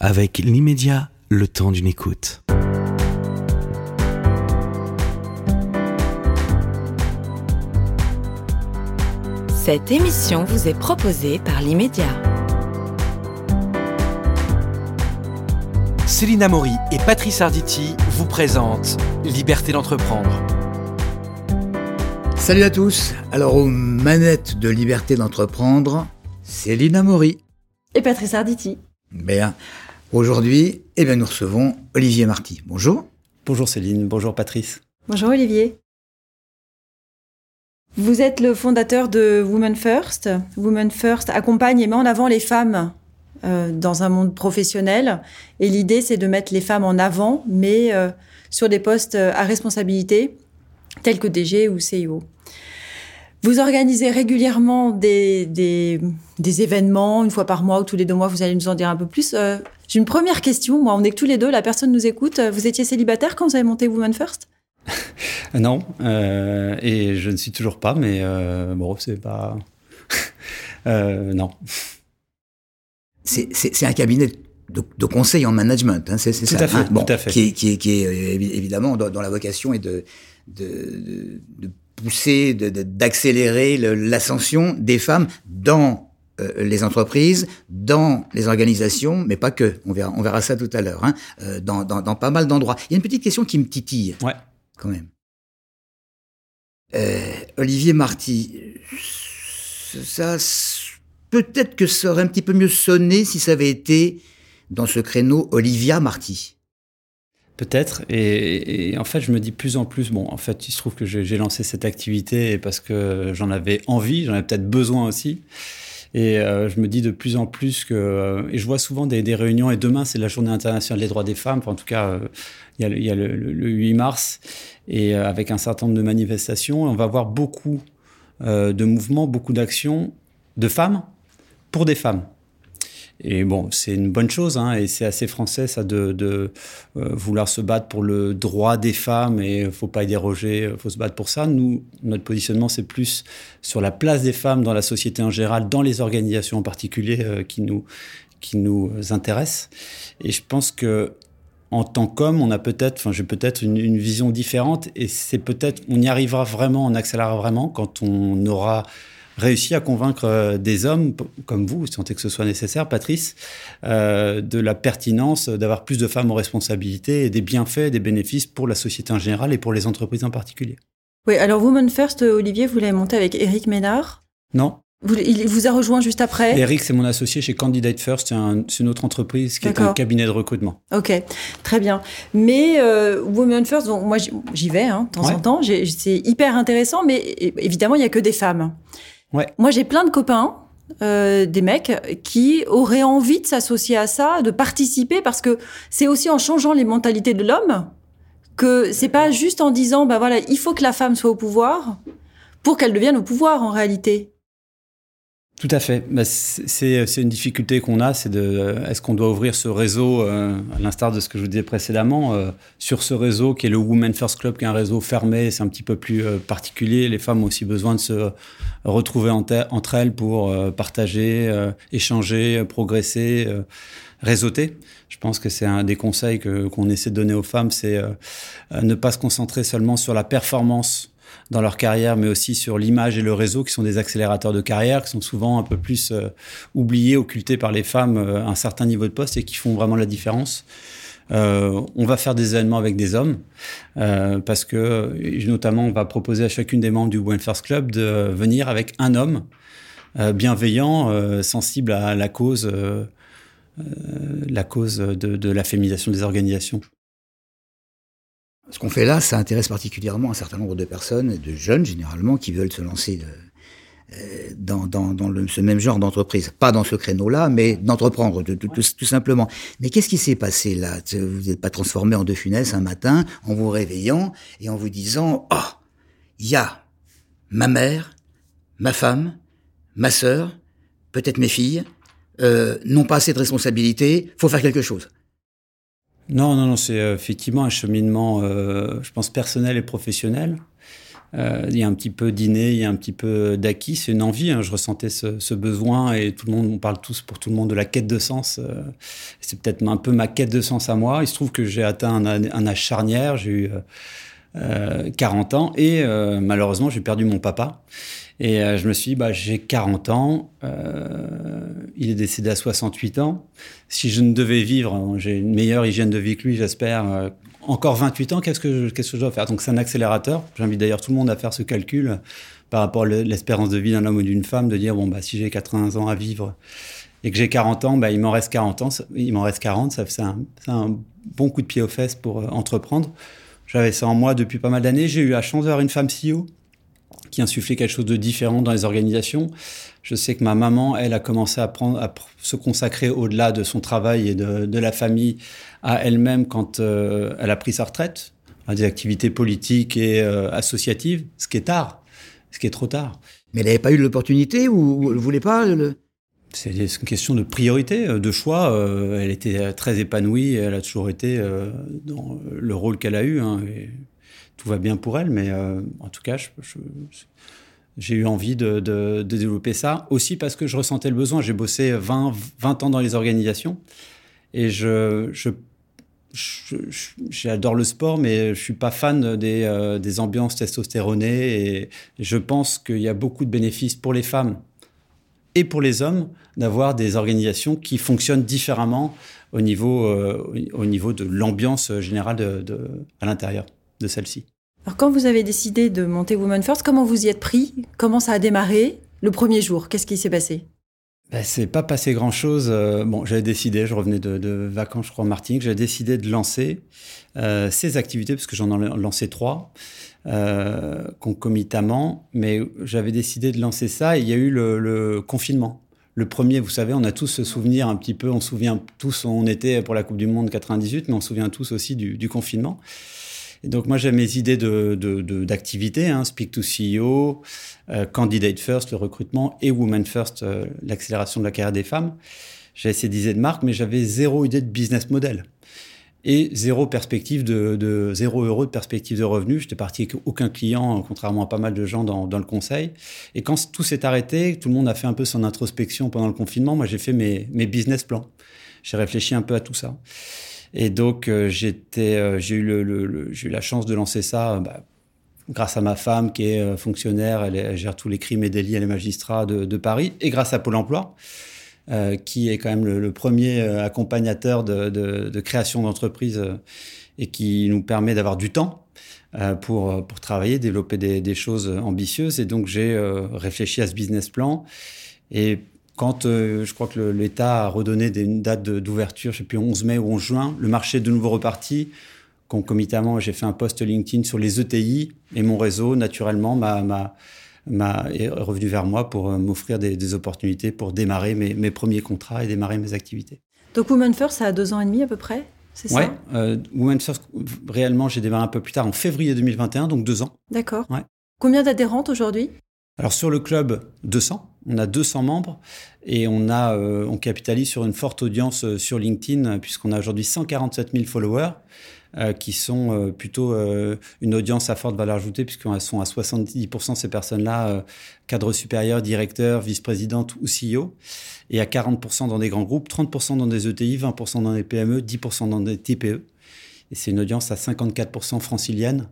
Avec l'immédiat, le temps d'une écoute. Cette émission vous est proposée par l'immédiat. Céline Maury et Patrice Arditi vous présentent Liberté d'entreprendre. Salut à tous. Alors aux manettes de Liberté d'entreprendre, Céline Maury. Et Patrice Arditi. Bien. Aujourd'hui, eh bien, nous recevons Olivier Marty. Bonjour. Bonjour Céline, bonjour Patrice. Bonjour Olivier. Vous êtes le fondateur de Women First. Women First accompagne et met en avant les femmes euh, dans un monde professionnel. Et l'idée, c'est de mettre les femmes en avant, mais euh, sur des postes à responsabilité, tels que DG ou CEO. Vous organisez régulièrement des, des, des, événements, une fois par mois ou tous les deux mois, vous allez nous en dire un peu plus. Euh, J'ai une première question, moi on est que tous les deux, la personne nous écoute. Vous étiez célibataire quand vous avez monté Women First? Non, euh, et je ne suis toujours pas, mais euh, bon, c'est pas... Euh, non. C'est un cabinet de, de, conseil en management, hein, c'est ça tout à fait, hein bon, tout à fait. Qui, est, qui, est, qui est évidemment dont, la vocation est de, de, de pousser, d'accélérer l'ascension des femmes dans euh, les entreprises, dans les organisations, mais pas que. On verra, on verra ça tout à l'heure. Hein, euh, dans, dans, dans, pas mal d'endroits. Il y a une petite question qui me titille. Ouais. Quand même. Euh, Olivier Marty, ça, peut-être que ça aurait un petit peu mieux sonné si ça avait été dans ce créneau Olivia Marty. Peut-être. Et, et, en fait, je me dis plus en plus, bon, en fait, il se trouve que j'ai lancé cette activité parce que j'en avais envie, j'en avais peut-être besoin aussi. Et euh, je me dis de plus en plus que, euh, et je vois souvent des, réunions, et demain c'est la journée internationale des droits des femmes, en tout cas, euh, il y a, le, le, le, 8 mars, et euh, avec un certain nombre de manifestations, on va voir beaucoup de mouvements, beaucoup d'actions de femmes pour des femmes. Et bon, c'est une bonne chose, hein, et c'est assez français, ça, de, euh, vouloir se battre pour le droit des femmes, et il faut pas y déroger, il faut se battre pour ça. Nous, notre positionnement, c'est plus sur la place des femmes dans la société en général, dans les organisations en particulier, euh, qui nous qui nous intéressent. Et je pense que en tant qu'homme, on a peut-être, enfin, j'ai peut-être une, une, vision différente, et c'est peut-être, on y arrivera vraiment, on accélérera vraiment quand on aura réussi à convaincre des hommes comme vous, si tant est que ce soit nécessaire, Patrice, euh, de la pertinence d'avoir plus de femmes en responsabilité et des bienfaits, des bénéfices pour la société en général et pour les entreprises en particulier. Oui, alors Women First, Olivier, vous l'avez monté avec Eric Ménard? Non. Vous, il vous a rejoint juste après? Eric, c'est mon associé chez Candidate First, c'est un, une autre entreprise qui est un cabinet de recrutement. Ok, très bien. Mais euh, Women First, moi j'y vais hein, de temps Ouais. en temps, c'est hyper intéressant, mais évidemment il n'y a que des femmes. Ouais. Moi, j'ai plein de copains, euh, des mecs, qui auraient envie de s'associer à ça, de participer, parce que c'est aussi en changeant les mentalités de l'homme que c'est pas juste en disant, bah voilà, il faut que la femme soit au pouvoir pour qu'elle devienne au pouvoir en réalité. Tout à fait. Bah, c'est une difficulté qu'on a, c'est de est-ce qu'on doit ouvrir ce réseau, euh, à l'instar de ce que je vous disais précédemment, euh, sur ce réseau qui est le Women First Club, qui est un réseau fermé, c'est un petit peu plus euh, particulier. Les femmes ont aussi besoin de se retrouver entre elles pour partager, échanger, progresser, réseauter. Je pense que c'est un des conseils qu'on essaie de donner aux femmes, c'est ne pas se concentrer seulement sur la performance dans leur carrière, mais aussi sur l'image et le réseau, qui sont des accélérateurs de carrière, qui sont souvent un peu plus euh, oubliés, occultés par les femmes euh, à un certain niveau de poste et qui font vraiment la différence. Euh, on va faire des événements avec des hommes euh, parce que, notamment, on va proposer à chacune des membres du Women First Club de venir avec un homme bienveillant, sensible à la cause, la cause de, de la féminisation des organisations. Ce qu'on fait là, ça intéresse particulièrement un certain nombre de personnes, de jeunes généralement, qui veulent se lancer euh, dans, ce même genre d'entreprise. Pas dans ce créneau-là, mais d'entreprendre, tout, simplement. Mais qu'est-ce qui s'est passé là? Vous n'êtes pas transformé en deux funestes un matin, en vous réveillant et en vous disant « Oh, il y a ma mère, ma femme, ma sœur, peut-être mes filles, euh, n'ont pas assez de responsabilités, faut faire quelque chose ». Non, non, non, c'est euh, effectivement un cheminement, euh, je pense, personnel et professionnel. Euh, il y a un petit peu d'inné, il y a un petit peu d'acquis. C'est une envie. Hein. Je ressentais ce, besoin et tout le monde, on parle tous pour tout le monde de la quête de sens. Euh, c'est peut-être un peu ma quête de sens à moi. Il se trouve que j'ai atteint un, âge charnière. J'ai eu 40 ans et malheureusement, j'ai perdu mon papa. Et je me suis dit, bah, j'ai 40 ans, il est décédé à 68 ans. Si je ne devais vivre, hein, j'ai une meilleure hygiène de vie que lui, j'espère, encore 28 ans, qu'est-ce que, que je dois faire? Donc c'est un accélérateur. J'invite d'ailleurs tout le monde à faire ce calcul par rapport à l'espérance de vie d'un homme ou d'une femme, de dire, bon, bah, si j'ai 80 ans à vivre et que j'ai 40 ans, bah, il m'en reste 40 ans, il m'en reste 40, ça c'est un, un, bon coup de pied aux fesses pour euh, entreprendre. J'avais ça en moi depuis pas mal d'années. J'ai eu la chance d'avoir une femme CEO qui insufflait quelque chose de différent dans les organisations. Je sais que ma maman, elle, a commencé à, prendre, à se consacrer au-delà de son travail et de, de la famille à elle-même quand euh, elle a pris sa retraite, à des activités politiques et euh, associatives, ce qui est tard, ce qui est trop tard. Mais elle n'avait pas eu l'opportunité ou elle ne voulait pas le... C'est une question de priorité, euh, de choix. Elle était très épanouie, elle a toujours été dans le rôle qu'elle a eu. Hein, et tout va bien pour elle, mais en tout cas, j'ai eu envie de, développer ça. Aussi parce que je ressentais le besoin. J'ai bossé 20, 20 ans dans les organisations et je, j'adore le sport, mais je suis pas fan des, euh, des ambiances testostéronées. Et je pense qu'il y a beaucoup de bénéfices pour les femmes et pour les hommes d'avoir des organisations qui fonctionnent différemment au niveau, euh, au niveau de l'ambiance générale à l'intérieur de celle-ci. Alors, quand vous avez décidé de monter Women First, comment vous y êtes pris? Comment ça a démarré? Le premier jour Qu'est-ce qui s'est passé? Ben, c'est pas passé grand chose. Euh, bon, j'avais décidé, je revenais de, de, vacances, je crois, en Martinique, j'avais décidé de lancer euh, ces activités, parce que j'en ai lancé trois euh, concomitamment, mais j'avais décidé de lancer ça et il y a eu le, le, confinement. Le premier, vous savez, on a tous ce souvenir un petit peu, on se souvient tous, on était pour la Coupe du Monde 98, mais on se souvient tous aussi du, du confinement. Et donc moi j'ai mes idées d'activités, de, de, hein, Speak to CEO, euh, Candidate First, le recrutement, et Women First, euh, l'accélération de la carrière des femmes. J'avais ces idées de marque, mais j'avais zéro idée de business model. Et zéro perspective de, de zéro euro de perspective de revenus. J'étais parti avec aucun client, contrairement à pas mal de gens dans, dans le conseil. Et quand tout s'est arrêté, tout le monde a fait un peu son introspection pendant le confinement. Moi, j'ai fait mes, mes business plans. J'ai réfléchi un peu à tout ça. Et donc, euh, euh, j'ai eu, la chance de lancer ça euh, bah, grâce à ma femme qui est fonctionnaire, elle, gère tous les crimes et délits, elle est magistrat de, Paris, et grâce à Pôle emploi, qui est quand même le, premier accompagnateur de, création d'entreprise et qui nous permet d'avoir du temps pour, pour travailler, développer des, des choses ambitieuses. Et donc, j'ai réfléchi à ce business plan. Et quand euh, je crois que l'État a redonné une date d'ouverture, je sais plus, 11 mai ou 11 juin, le marché est de nouveau reparti. Concomitamment, j'ai fait un post LinkedIn sur les ETI et mon réseau, naturellement, m'a est revenu vers moi pour euh, m'offrir des, opportunités pour démarrer mes, mes, premiers contrats et démarrer mes activités. Donc Women First, ça a deux ans et demi à peu près c'est ouais, euh, Women First, réellement, j'ai démarré un peu plus tard, en février 2021, donc deux ans. D'accord. Ouais. Combien d'adhérentes aujourd'hui? Alors sur le club 200, on a 200 membres et on a euh, on capitalise sur une forte audience euh, sur LinkedIn puisqu'on a aujourd'hui 147 000 followers euh, qui sont plutôt une audience à forte valeur ajoutée puisqu'elles sont à 70% ces personnes-là cadres supérieurs, directeurs, vice-présidentes ou CEO et à 40% dans des grands groupes, 30% dans des ETI, 20% dans des PME, 10% dans des TPE. Et c'est une audience à 54% francilienne,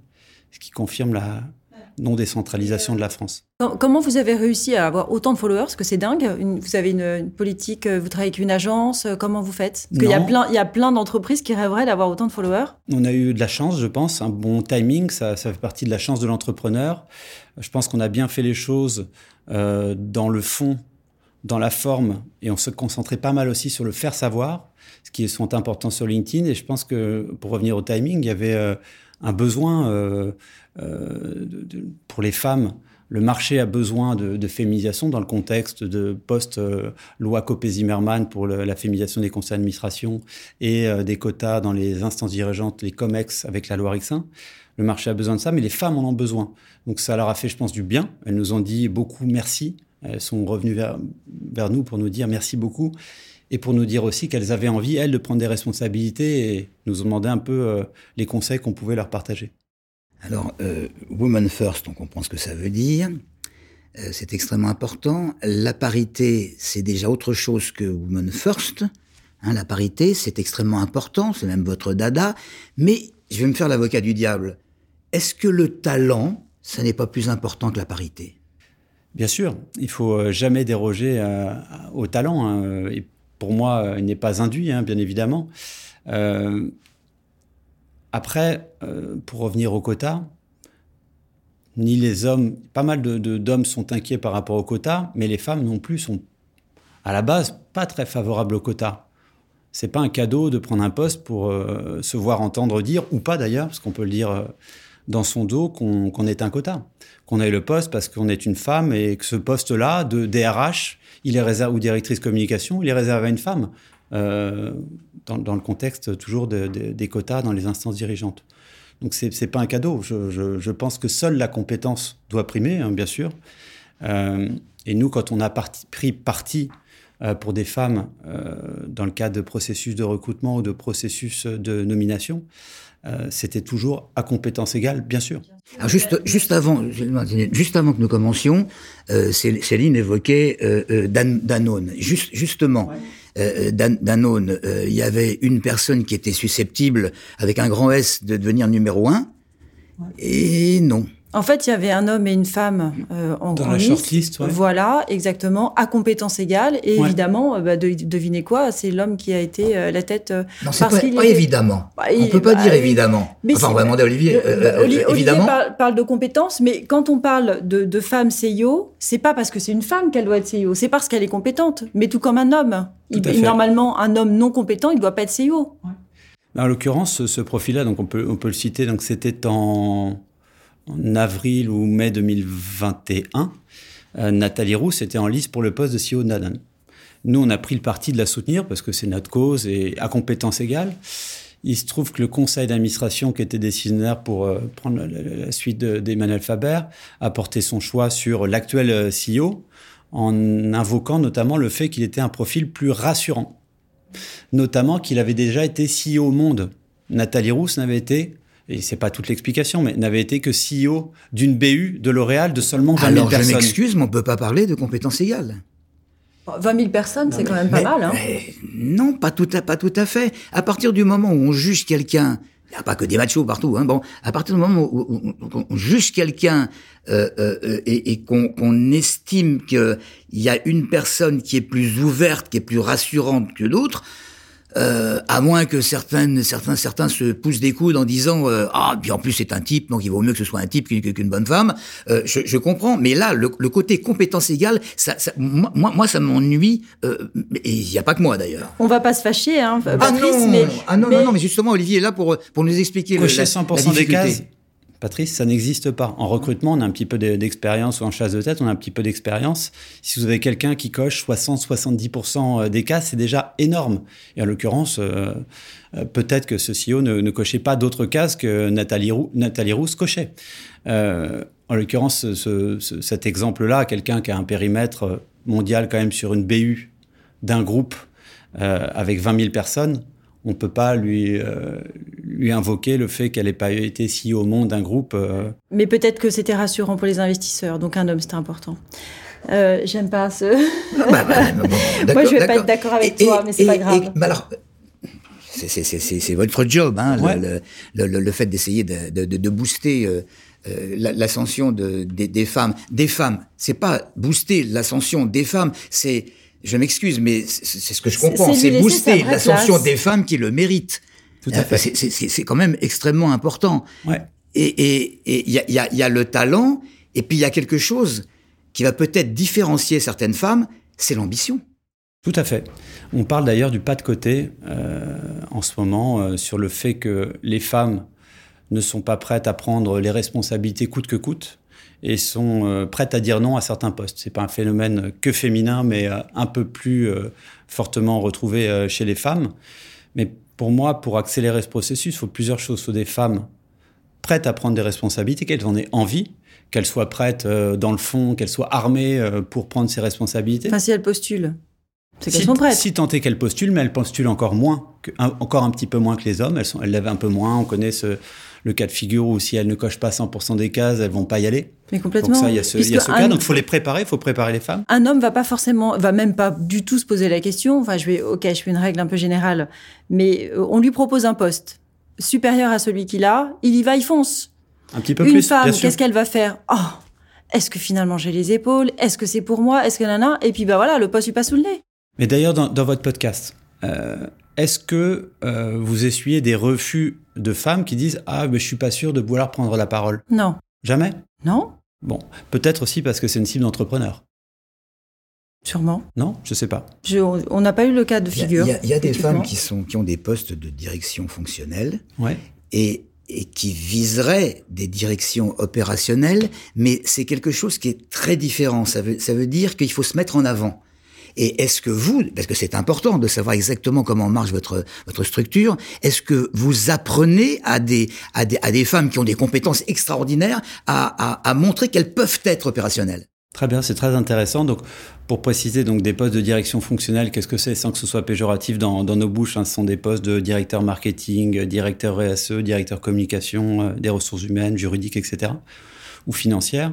ce qui confirme la, non-décentralisation de la France. Comment vous avez réussi à avoir autant de followers? Parce que c'est dingue. vous avez une, politique, euh, vous travaillez avec une agence. Euh, comment vous faites? Parce qu'il y a plein, il y a plein d'entreprises qui rêveraient d'avoir autant de followers. On a eu de la chance, je pense, un bon timing. Ça, ça fait partie de la chance de l'entrepreneur. Je pense qu'on a bien fait les choses euh, dans le fond, dans la forme, et on se concentrait pas mal aussi sur le faire savoir, ce qui est important sur LinkedIn. Et je pense que pour revenir au timing, il y avait euh, un besoin euh, euh, pour les femmes. Le marché a besoin de, féminisation dans le contexte de post-loi Copé-Zimmermann pour la féminisation des conseils d'administration et euh, des quotas dans les instances dirigeantes, les COMEX avec la loi Rixin. Le marché a besoin de ça, mais les femmes en ont besoin. Donc ça leur a fait, je pense, du bien. Elles nous ont dit beaucoup merci. Elles sont revenues vers, vers nous pour nous dire merci beaucoup et pour nous dire aussi qu'elles avaient envie, elles, de prendre des responsabilités et nous ont demandé un peu les conseils qu'on pouvait leur partager. Alors, euh, Woman First, on comprend ce que ça veut dire. Euh, c'est extrêmement important. La parité, c'est déjà autre chose que Woman First. Hein, la parité, c'est extrêmement important, c'est même votre dada. Mais je vais me faire l'avocat du diable. Est-ce que le talent, ça n'est pas plus important que la parité? Bien sûr, il faut euh, jamais déroger euh, au talent. Hein. Et pour moi, il n'est pas induit, hein, bien évidemment. Après, euh, pour revenir au quota, ni les hommes, pas mal d'hommes sont inquiets par rapport au quota, mais les femmes non plus sont, à la base, pas très favorables au quota. C'est pas un cadeau de prendre un poste pour euh, se voir entendre dire, ou pas d'ailleurs, parce qu'on peut le dire euh, dans son dos, qu'on est un quota. Qu'on ait le poste parce qu'on est une femme et que ce poste-là de DRH, il est réservé, ou directrice communication, il est réservé à une femme. Dans, le contexte toujours de, de, des quotas dans les instances dirigeantes. Donc c'est n'est pas un cadeau. Je, pense que seule la compétence doit primer, hein, bien sûr. Euh, et nous, quand on a pris parti euh, pour des femmes euh, dans le cadre de processus de recrutement ou de processus de nomination, euh, c'était toujours à compétence égale, bien sûr. Alors juste, juste, avant, juste avant que nous commencions, euh, Céline évoquait euh, Dan, Danone. Just, justement, ouais. euh, Dan, Danone, il y avait une personne qui était susceptible, avec un grand S, de devenir numéro un, ouais. et non. En fait, il y avait un homme et une femme euh, en Dans la shortlist, ouais. Voilà, exactement, à compétences égales. Et ouais. évidemment, bah, de, devinez quoi, c'est l'homme qui a été euh, la tête. Euh, non, c'est pas, pas évidemment. Bah, on peut pas bah, dire évidemment. enfin, on va demander à Olivier. Euh, Olivier, évidemment. Parle, parle, de compétences, mais quand on parle de, de femme CEO, c'est pas parce que c'est une femme qu'elle doit être CEO, c'est parce qu'elle est compétente. Mais tout comme un homme. Il, normalement, un homme non compétent, il doit pas être CEO. En l'occurrence, ce, ce profil-là, donc on peut, on peut le citer, donc c'était en en avril ou mai 2021, euh, Nathalie Rousse était en liste pour le poste de CEO de Nadan. Nous, on a pris le parti de la soutenir parce que c'est notre cause et à compétence égale. Il se trouve que le conseil d'administration qui était décisionnaire pour euh, prendre la, suite d'Emmanuel Faber a porté son choix sur l'actuel euh, CEO en invoquant notamment le fait qu'il était un profil plus rassurant. Notamment qu'il avait déjà été CEO au monde. Nathalie Rousse n'avait été et c'est pas toute l'explication, mais n'avait été que CEO d'une BU de L'Oréal de seulement 20 000 Alors, personnes. Alors, je m'excuse, mais on peut pas parler de compétences égales. 20 000 personnes, c'est quand même pas mais, mal. Hein mais non, pas tout, à, pas tout à fait. À partir du moment où on juge quelqu'un, il n'y a pas que des machos partout, hein, bon, à partir du moment où, où, où on juge quelqu'un euh, euh, et, et qu'on qu estime qu'il y a une personne qui est plus ouverte, qui est plus rassurante que d'autres, euh, à moins que certaines, certains, certains se poussent des coudes en disant euh, ah puis en plus c'est un type donc il vaut mieux que ce soit un type qu'une bonne femme. Euh, je, je, comprends, mais là le, le côté compétence égale, ça, ça, moi, moi ça m'ennuie euh, et il n'y a pas que moi d'ailleurs. On va pas se fâcher, hein, Patrice, ah non, mais, ah non, mais... non, non, mais justement Olivier est là pour pour nous expliquer Cocher le, la, 100% la des cases. Patrice, ça n'existe pas. En recrutement, on a un petit peu d'expérience, ou en chasse de tête, on a un petit peu d'expérience. Si vous avez quelqu'un qui coche 60-70% des cas, c'est déjà énorme. Et en l'occurrence, euh, peut-être que ce CEO ne, cochait pas d'autres cases que Nathalie, Rou Nathalie Rousse cochait. Euh, en l'occurrence, ce, ce, cet exemple-là, quelqu'un qui a un périmètre mondial quand même sur une BU d'un groupe euh, avec 20 000 personnes, on ne peut pas lui, euh, lui invoquer le fait qu'elle n'ait pas été si au monde d'un groupe. Euh... Mais peut-être que c'était rassurant pour les investisseurs, donc un homme, c'était important. Euh, J'aime pas ce. bah, bah, bon, Moi, je vais pas être d'accord avec et, toi, mais c'est pas grave. Et, bah alors, c'est votre job, hein, ouais. le, le, le, le, fait d'essayer de, de, de, booster. Euh, l'ascension de, des, des, femmes. Des femmes, c'est pas booster l'ascension des femmes, c'est je m'excuse, mais c'est ce que je comprends, c'est booster l'ascension des femmes qui le méritent. Tout à fait. C'est quand même extrêmement important. Ouais. Et il y, a, y, a, y a le talent, et puis il y a quelque chose qui va peut-être différencier certaines femmes, c'est l'ambition. Tout à fait. On parle d'ailleurs du pas de côté euh, en ce moment euh, sur le fait que les femmes ne sont pas prêtes à prendre les responsabilités coûte que coûte et sont euh, prêtes à dire non à certains postes. C'est pas un phénomène que féminin, mais euh, un peu plus euh, fortement retrouvé euh, chez les femmes. Mais pour moi, pour accélérer ce processus, il faut plusieurs choses. Il faut des femmes prêtes à prendre des responsabilités, qu'elles en aient envie, qu'elles soient prêtes euh, dans le fond, qu'elles soient armées euh, pour prendre ces responsabilités. Enfin, si elles postulent. C'est Si, qu'elles sont prêtes. si tant est qu'elles postulent, mais elles postulent encore moins, que- un- encore un petit peu moins que les hommes. Elles, sont, elles lèvent un peu moins. On connaît ce- le cas de figure où si elles ne cochent pas 100% des cases, elles vont pas y aller. Mais complètement. Donc ça, il y a ce, il y a Puisque ce un- cas. Donc il faut les préparer, il faut préparer les femmes. un homme va pas forcément, va même pas du tout se poser la question. Enfin, je vais, ok, je fais une règle un peu générale, mais euh, on lui propose un poste supérieur à celui qu'il a, il y va, il fonce. Un petit peu Une plus, femme, bien sûr. qu'est-ce qu'elle va faire? Oh, est-ce que finalement j'ai les épaules? Est-ce que c'est pour moi? Est-ce que nana Et puis bah voilà, le poste lui passe sous le nez. Mais d'ailleurs, dans, dans votre podcast, euh, est-ce que euh, vous essuyez des refus de femmes qui disent Ah, mais je suis pas sûr de vouloir prendre la parole Non, Jamais? Non, Bon, peut-être aussi parce que c'est une cible d'entrepreneur. sûrement. Non? Je sais pas. Je- on n'a pas eu le cas de Il y a- figure. il y a, y a des femmes qui, sont, qui ont des postes de direction fonctionnelle Ouais. et, et qui viseraient des directions opérationnelles, mais c'est quelque chose qui est très différent. Ça veut, ça veut dire qu'il faut se mettre en avant. Et est-ce que vous, parce que c'est important de savoir exactement comment marche votre, votre structure, est-ce que vous apprenez à des, à, des, à des femmes qui ont des compétences extraordinaires à, à, à montrer qu'elles peuvent être opérationnelles? Très bien, c'est très intéressant. Donc, pour préciser, donc des postes de direction fonctionnelle, qu'est-ce que c'est sans que ce soit péjoratif dans, dans nos bouches hein, Ce sont des postes de directeur marketing, directeur RSE, directeur communication, euh, des ressources humaines, juridiques, etc. ou financières,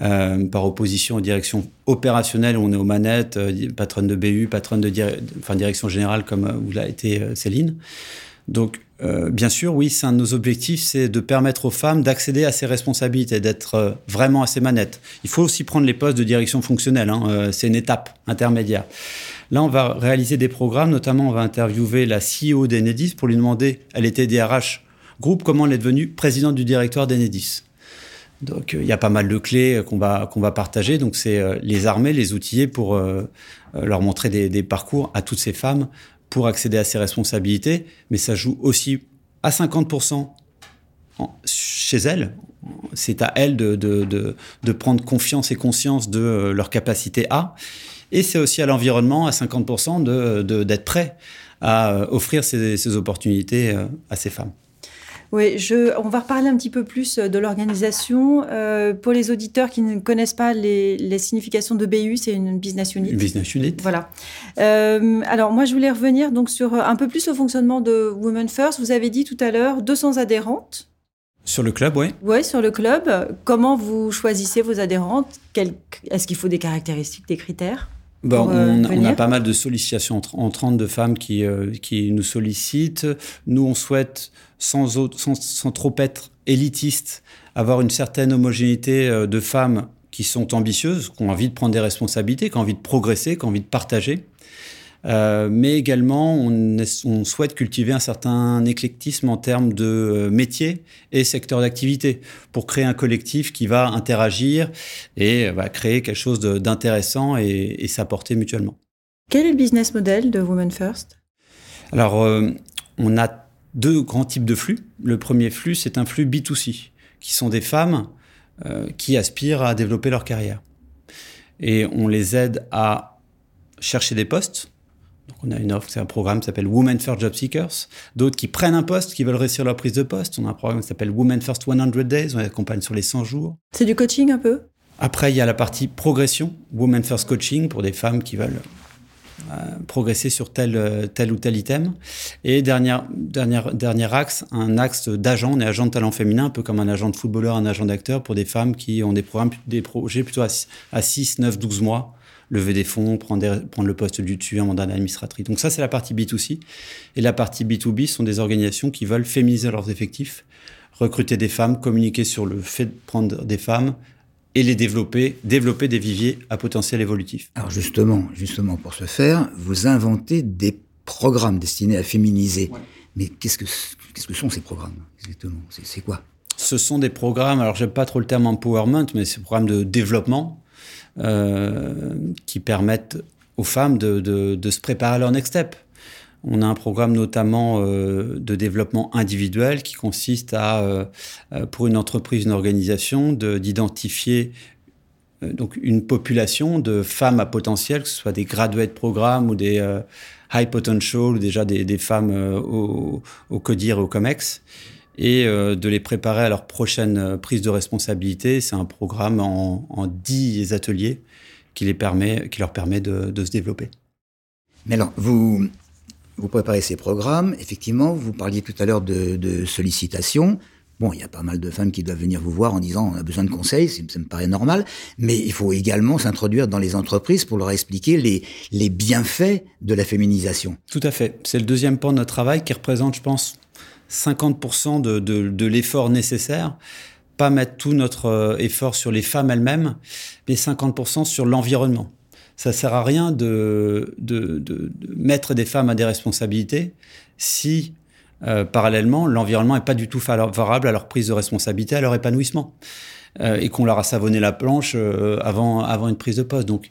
euh, par opposition aux directions opérationnelles où on est aux manettes, euh, patronne de BU, patronne de dir- enfin, direction générale comme euh, où l'a été euh, Céline. Donc, euh, bien sûr, oui, c'est un de nos objectifs, c'est de permettre aux femmes d'accéder à ces responsabilités, d'être vraiment à ces manettes. Il faut aussi prendre les postes de direction fonctionnelle, hein, euh, c'est une étape intermédiaire. Là, on va réaliser des programmes, notamment on va interviewer la CEO d'Enedis pour lui demander, elle était DRH groupe, comment elle est devenue présidente du directoire d'Enedis. Donc, euh, il y a pas mal de clés euh, qu'on va, qu'on va partager. Donc, c'est euh, les armer, les outiller pour leur montrer des, parcours à toutes ces femmes pour accéder à ces responsabilités. Mais ça joue aussi à 50% en- chez elles. C'est à elles de, de, de, de prendre confiance et conscience de leur capacité à. Et c'est aussi à l'environnement, à 50%, de, de, d'être prêt à offrir ces, ces opportunités à ces femmes. Oui, je, on va reparler un petit peu plus de l'organisation. Euh, pour les auditeurs qui ne connaissent pas les, les significations de BU, c'est une business unit. Une business unit. Voilà. Euh, alors moi, je voulais revenir donc sur un peu plus le fonctionnement de Women First. Vous avez dit tout à l'heure 200 adhérentes. Sur le club, oui. Ouais, sur le club. Comment vous choisissez vos adhérentes? Quel- Est-ce qu'il faut des caractéristiques, des critères Bon, euh, on, on a pas mal de sollicitations entr- entrantes de femmes qui, euh, qui nous sollicitent. Nous, on souhaite, sans, autre- sans, sans trop être élitiste, avoir une certaine homogénéité euh, de femmes qui sont ambitieuses, qui ont envie de prendre des responsabilités, qui ont envie de progresser, qui ont envie de partager. Euh, mais également, on, est- on souhaite cultiver un certain éclectisme en termes de euh, métiers et secteurs d'activité pour créer un collectif qui va interagir et va créer quelque chose d'intéressant et, et s'apporter mutuellement. Quel est le business model de Women First? Alors, euh, on a deux grands types de flux. Le premier flux, c'est un flux B2C, qui sont des femmes euh, qui aspirent à développer leur carrière. Et on les aide à chercher des postes. Donc on a une offre, c'est un programme qui s'appelle Women First Job Seekers. D'autres qui prennent un poste, qui veulent réussir leur prise de poste. On a un programme qui s'appelle Women First 100 Days, on les accompagne sur les 100 jours. C'est du coaching un peu? Après, il y a la partie progression, Women First Coaching, pour des femmes qui veulent progresser sur tel, euh, tel ou tel item. Et dernière, dernière, dernier axe, un axe d'agent. On est agent de talent féminin, un peu comme un agent de footballeur, un agent d'acteur, pour des femmes qui ont des, projets plutôt à, à 6, 9, 12 mois. Lever des fonds, prendre, prendre le poste du dessus, un mandat d'administratrice. Donc ça, c'est la partie B2C. Et la partie B2B sont des organisations qui veulent féminiser leurs effectifs, recruter des femmes, communiquer sur le fait de prendre des femmes et les développer, développer des viviers à potentiel évolutif. Alors justement, justement pour ce faire, vous inventez des programmes destinés à féminiser. Mais qu'est-ce que qu'est-ce que sont ces programmes exactement? C'est c'est quoi? Ce sont des programmes, alors j'aime pas trop le terme empowerment, mais c'est des programmes de développement euh, qui permettent aux femmes de, de, de se préparer à leur next step. On a un programme notamment euh, de développement individuel qui consiste à, euh, euh, pour une entreprise, une organisation, de- d'identifier euh, donc une population de femmes à potentiel, que ce soit des graduate programmes ou des euh, high potential ou déjà des, des femmes euh, au, au CODIR et au COMEX, et de les préparer à leur prochaine prise de responsabilité. C'est un programme en, en 10 ateliers qui, les permet, qui leur permet de, de se développer. Mais alors, vous, vous préparez ces programmes, effectivement, vous parliez tout à l'heure de, de sollicitation. Bon, il y a pas mal de femmes qui doivent venir vous voir en disant on a besoin de conseils, ça me paraît normal, mais il faut également s'introduire dans les entreprises pour leur expliquer les, les bienfaits de la féminisation. Tout à fait. C'est le deuxième point de notre travail qui représente, je pense, 50% de, de, de l'effort nécessaire. Pas mettre tout notre euh, effort sur les femmes elles-mêmes, mais 50% sur l'environnement. Ça sert à rien de, de, de, mettre des femmes à des responsabilités si euh, parallèlement l'environnement n'est pas du tout favorable à leur prise de responsabilité, à leur épanouissement, euh, et qu'on leur a savonné la planche euh, avant, avant une prise de poste. Donc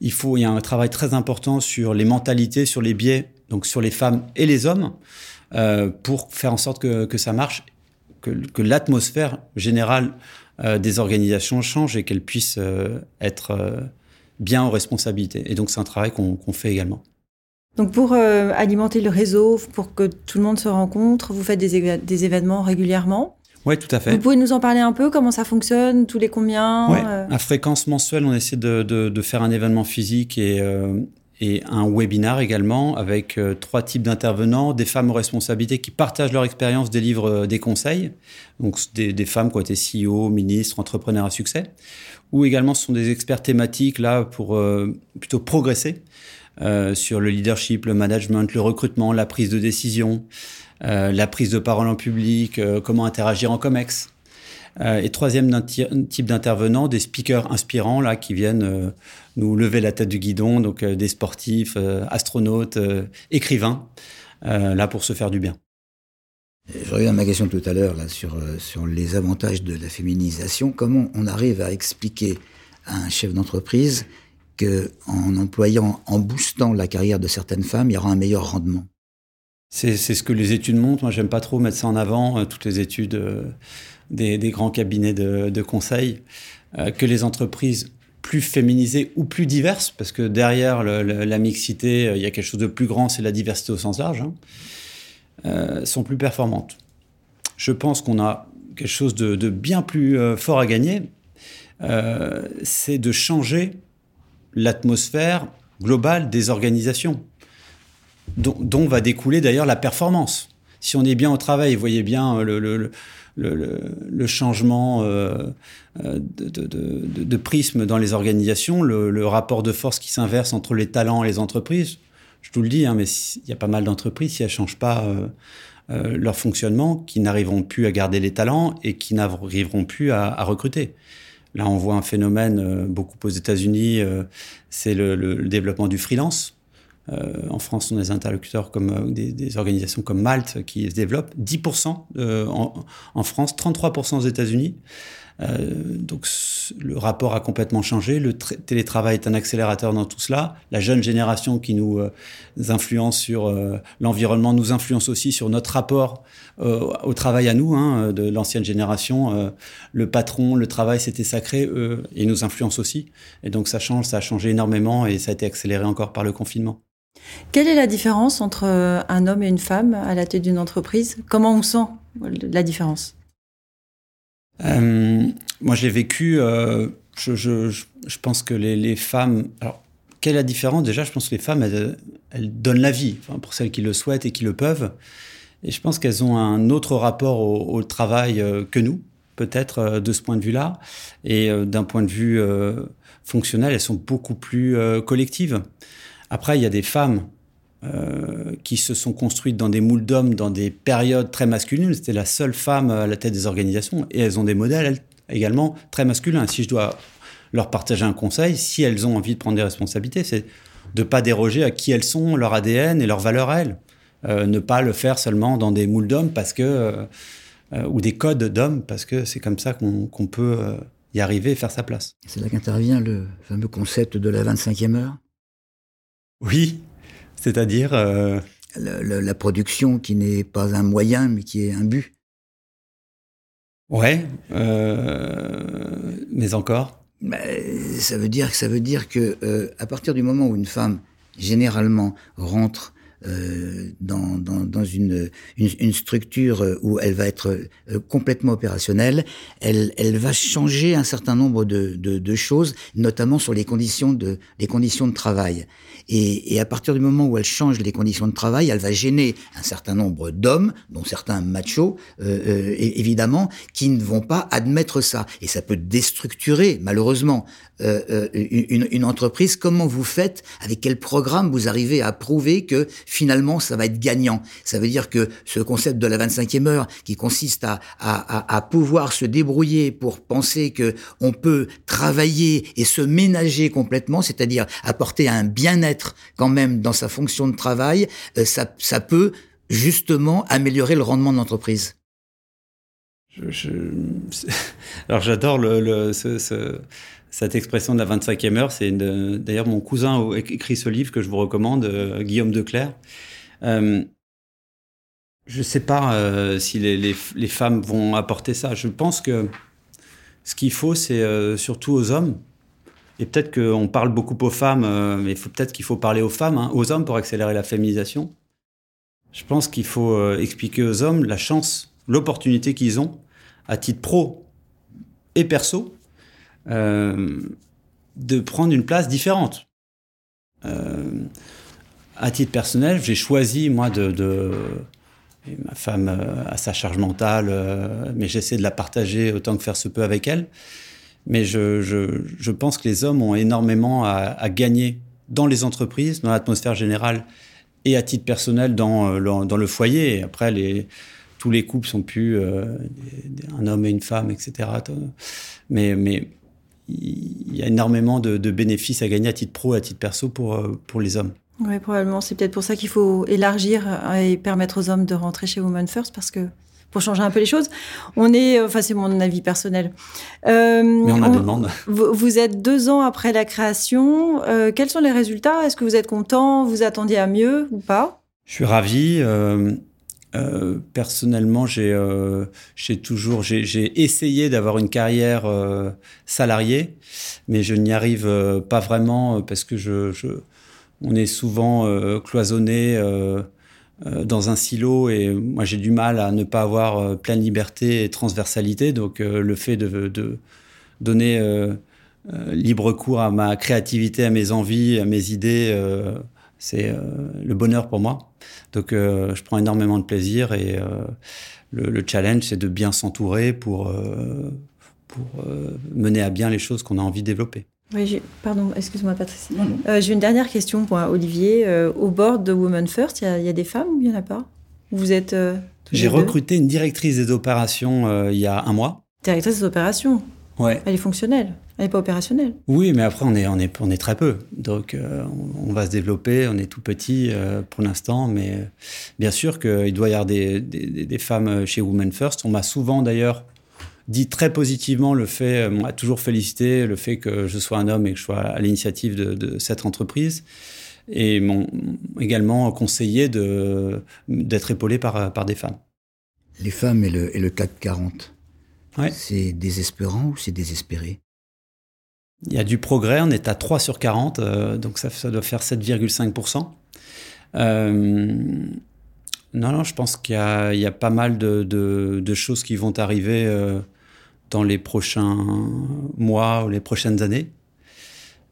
il faut, il y a un travail très important sur les mentalités, sur les biais, donc sur les femmes et les hommes, pour faire en sorte que, que ça marche, que, que l'atmosphère générale des organisations change et qu'elles puissent être bien aux responsabilités. Et donc c'est un travail qu'on qu fait également. Donc pour euh, alimenter le réseau, pour que tout le monde se rencontre, vous faites des, événements régulièrement oui, tout à fait. Vous pouvez nous en parler un peu Comment ça fonctionne Tous les combien ouais. euh... À fréquence mensuelle, on essaie de, de, de faire un événement physique et, euh, et un webinar également avec euh, trois types d'intervenants, des femmes aux responsabilités qui partagent leur expérience, délivrent des conseils, donc des, des, femmes qui ont été CEO, ministres, entrepreneurs à succès, ou également ce sont des experts thématiques là pour euh, plutôt progresser euh, sur le leadership, le management, le recrutement, la prise de décision, euh, la prise de parole en public, euh, comment interagir en COMEX. Euh, et troisième type d'intervenants, des speakers inspirants là qui viennent euh, nous lever la tête du guidon, donc des sportifs, astronautes, écrivains, là pour se faire du bien. Je reviens à ma question tout à l'heure là sur sur les avantages de la féminisation. Comment on arrive à expliquer à un chef d'entreprise que en employant, en boostant la carrière de certaines femmes, il y aura un meilleur rendement? C'est ce que les études montrent. Moi, j'aime pas trop mettre ça en avant. Euh, toutes les études euh, des, des, grands cabinets de, conseil, euh, que les entreprises plus féminisées ou plus diverses, parce que derrière la mixité, il y a quelque chose de plus grand, c'est la diversité au sens large, hein, euh, sont plus performantes. Je pense qu'on a quelque chose de, bien plus euh, fort à gagner, euh, c'est de changer l'atmosphère globale des organisations, dont, va découler d'ailleurs la performance. Si on est bien au travail, vous voyez bien le, changement de, prisme dans les organisations, le, rapport de force qui s'inverse entre les talents et les entreprises. Je vous le dis, hein, mais il y a pas mal d'entreprises, si elles ne changent pas euh, euh, leur fonctionnement, qui n'arriveront plus à garder les talents et qui n'arriveront plus à, recruter. Là, on voit un phénomène euh, beaucoup aux États-Unis, c'est le, développement du freelance. En France, on a des interlocuteurs comme des, des, organisations comme Malte qui se développent. 10% en, en, France, 33% aux États-Unis. Euh, donc le rapport a complètement changé. Le télétravail est un accélérateur dans tout cela. La jeune génération qui nous euh, influence sur euh, l'environnement nous influence aussi sur notre rapport au travail à nous, hein, de l'ancienne génération. Le patron, le travail, c'était sacré, et nous influence aussi. Et donc ça change, ça a changé énormément et ça a été accéléré encore par le confinement. Quelle est la différence entre un homme et une femme à la tête d'une entreprise? Comment on sent la différence? Moi, j'ai vécu. Euh, je, pense que les, femmes. Alors, quelle est la différence? Déjà, je pense que les femmes, elles, donnent la vie, pour celles qui le souhaitent et qui le peuvent. Et je pense qu'elles ont un autre rapport au, travail euh, que nous, peut-être euh, de ce point de vue-là. Et euh, d'un point de vue euh, fonctionnel, elles sont beaucoup plus collectives. Après, il y a des femmes euh, qui se sont construites dans des moules d'hommes dans des périodes très masculines. C'était la seule femme à la tête des organisations et elles ont des modèles elles, également très masculins. Si je dois leur partager un conseil, si elles ont envie de prendre des responsabilités, c'est de pas déroger à qui elles sont, leur ADN et leurs valeurs à elles. Euh, ne pas le faire seulement dans des moules d'hommes parce que euh, ou des codes d'hommes parce que c'est comme ça qu'on qu peut y arriver et faire sa place. C'est là qu'intervient le fameux concept de la 25e heure? Oui, c'est-à-dire euh... la, la, la, production qui n'est pas un moyen, mais qui est un but. Ouais, euh... mais encore. Bah, ça veut dire, ça veut dire que euh, à partir du moment où une femme généralement rentre euh, dans, dans, dans une, une, une, structure où elle va être euh, complètement opérationnelle, elle, elle va changer un certain nombre de, de, de, choses, notamment sur les conditions de, les conditions de travail. Et, et, à partir du moment où elle change les conditions de travail, elle va gêner un certain nombre d'hommes, dont certains machos, euh, euh évidemment, qui ne vont pas admettre ça. Et ça peut déstructurer, malheureusement, euh, une, une entreprise. Comment vous faites? Avec quel programme vous arrivez à prouver que finalement, ça va être gagnant. Ça veut dire que ce concept de la 25e heure, qui consiste à, pouvoir se débrouiller pour penser que on peut travailler et se ménager complètement, c'est-à-dire apporter un bien-être quand même dans sa fonction de travail, euh, ça, peut justement améliorer le rendement de l'entreprise. Alors j'adore le, ce cette expression de la 25e heure, c'est d'ailleurs mon cousin a écrit ce livre que je vous recommande, euh, Guillaume Declerc. Euh, je ne sais pas euh, si les, femmes vont apporter ça. Je pense que ce qu'il faut, c'est surtout aux hommes. Et peut-être qu'on parle beaucoup aux femmes, mais peut-être qu'il faut parler aux femmes, hein, aux hommes pour accélérer la féminisation. Je pense qu'il faut expliquer aux hommes la chance, l'opportunité qu'ils ont à titre pro et perso euh, de prendre une place différente. Euh, à titre personnel, j'ai choisi, moi, de, ma femme a sa charge mentale, euh, mais j'essaie de la partager autant que faire se peut avec elle. Mais je, je, pense que les hommes ont énormément à, gagner dans les entreprises, dans l'atmosphère générale et à titre personnel dans, dans le foyer. Après, tous les couples sont plus euh, un homme et une femme, etc. Mais il y a énormément de, de, bénéfices à gagner à titre pro et à titre perso pour, euh, pour les hommes. Oui, probablement. C'est peut-être pour ça qu'il faut élargir et permettre aux hommes de rentrer chez Women First parce que pour changer un peu les choses. On est, enfin c'est mon avis personnel. Euh, Mais on a on, des demandes. Vous, vous, êtes deux ans après la création. Euh, quels sont les résultats? Est-ce que vous êtes content? Vous attendiez à mieux ou pas? Je suis ravi. Euh, euh, personnellement, j'ai euh, toujours j'ai essayé d'avoir une carrière euh, salariée, mais je n'y arrive pas vraiment parce que je, on est souvent cloisonné dans un silo et moi j'ai du mal à ne pas avoir pleine liberté et transversalité. Donc le fait de, donner libre cours à ma créativité, à mes envies, à mes idées c'est le bonheur pour moi. Donc, euh, je prends énormément de plaisir et euh, le, le, challenge, c'est de bien s'entourer pour, pour mener à bien les choses qu'on a envie de développer. Oui, pardon, excuse-moi Patrice. Euh, J'ai une dernière question pour Olivier. Euh, au bord de Women First, il y, y, a des femmes ou il n'y en a pas? Vous êtes euh, J'ai recruté une directrice des opérations il y a un mois. Directrice des opérations Ouais. Elle est fonctionnelle. Elle n'est pas opérationnelle. Oui, mais après, on est, on est, on est très peu. Donc, euh, on, on, va se développer. On est tout petit euh, pour l'instant. Mais bien sûr qu'il doit y avoir des, des, des, femmes chez Women First. On m'a souvent, d'ailleurs, dit très positivement le fait, on m'a toujours félicité le fait que je sois un homme et que je sois à l'initiative de, de, cette entreprise. Et m'ont également conseillé d'être épaulé par, par des femmes. Les femmes et le, et le CAC 40 Ouais. C'est désespérant ou c'est désespéré? Il y a du progrès, on est à 3 sur 40, euh, donc ça, ça, doit faire 7,5%. Euh, non, non, je pense qu'il y, y, a pas mal de, de, de, choses qui vont arriver euh, dans les prochains mois ou les prochaines années.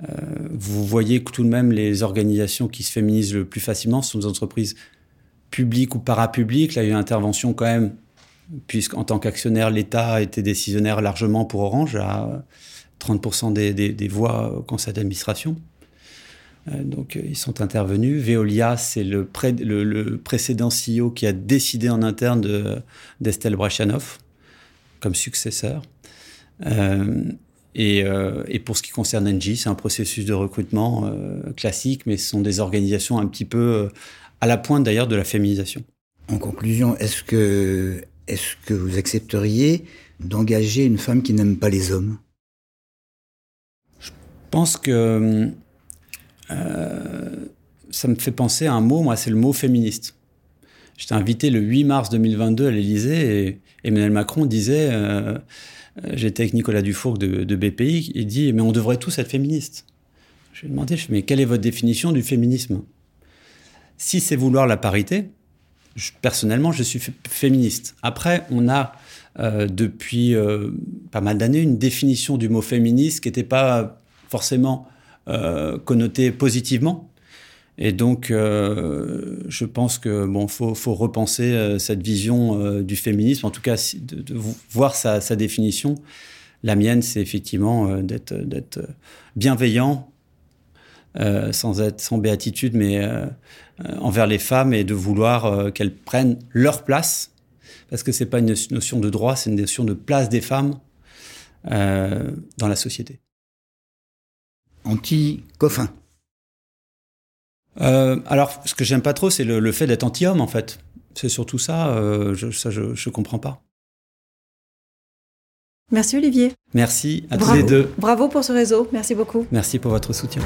Euh, vous voyez que tout de même les organisations qui se féminisent le plus facilement sont des entreprises publiques ou parapubliques. Là, il y a une intervention quand même puisqu'en tant qu'actionnaire, l'État a été décisionnaire largement pour Orange, à 30% des, voix au conseil d'administration. Euh, donc, ils sont intervenus. Veolia, c'est le, pré, le, le, précédent CEO qui a décidé en interne d'Estelle de, Brachanov comme successeur. Euh, et, euh, pour ce qui concerne Engie, c'est un processus de recrutement euh, classique, mais ce sont des organisations un petit peu à la pointe d'ailleurs de la féminisation. En conclusion, est-ce que est-ce que vous accepteriez d'engager une femme qui n'aime pas les hommes? Je pense que euh, ça me fait penser à un mot, moi, c'est le mot féministe. J'étais invité le 8 mars 2022 à l'Élysée et Emmanuel Macron disait, euh, j'étais avec Nicolas Dufourc de, de, BPI, il dit, mais on devrait tous être féministes. Je lui ai demandé, mais quelle est votre définition du féminisme? Si c'est vouloir la parité, personnellement, je suis féministe. Après, on a euh, depuis euh, pas mal d'années une définition du mot féministe qui n'était pas forcément euh, connotée positivement. Et donc, je pense que bon, faut, faut repenser cette vision du féminisme, en tout cas voir sa, sa, définition. La mienne, c'est effectivement d'être bienveillant, sans être sans béatitude, mais envers les femmes et de vouloir qu'elles prennent leur place parce que c'est pas une notion de droit, c'est une notion de place des femmes euh, dans la société. Anti-coffin. Euh, alors, ce que j'aime pas trop, c'est le, fait d'être anti-homme, en fait. C'est surtout ça, euh, je, ça, je, je comprends pas. Merci Olivier. Merci à tous les deux. Bravo pour ce réseau, merci beaucoup. Merci pour votre soutien.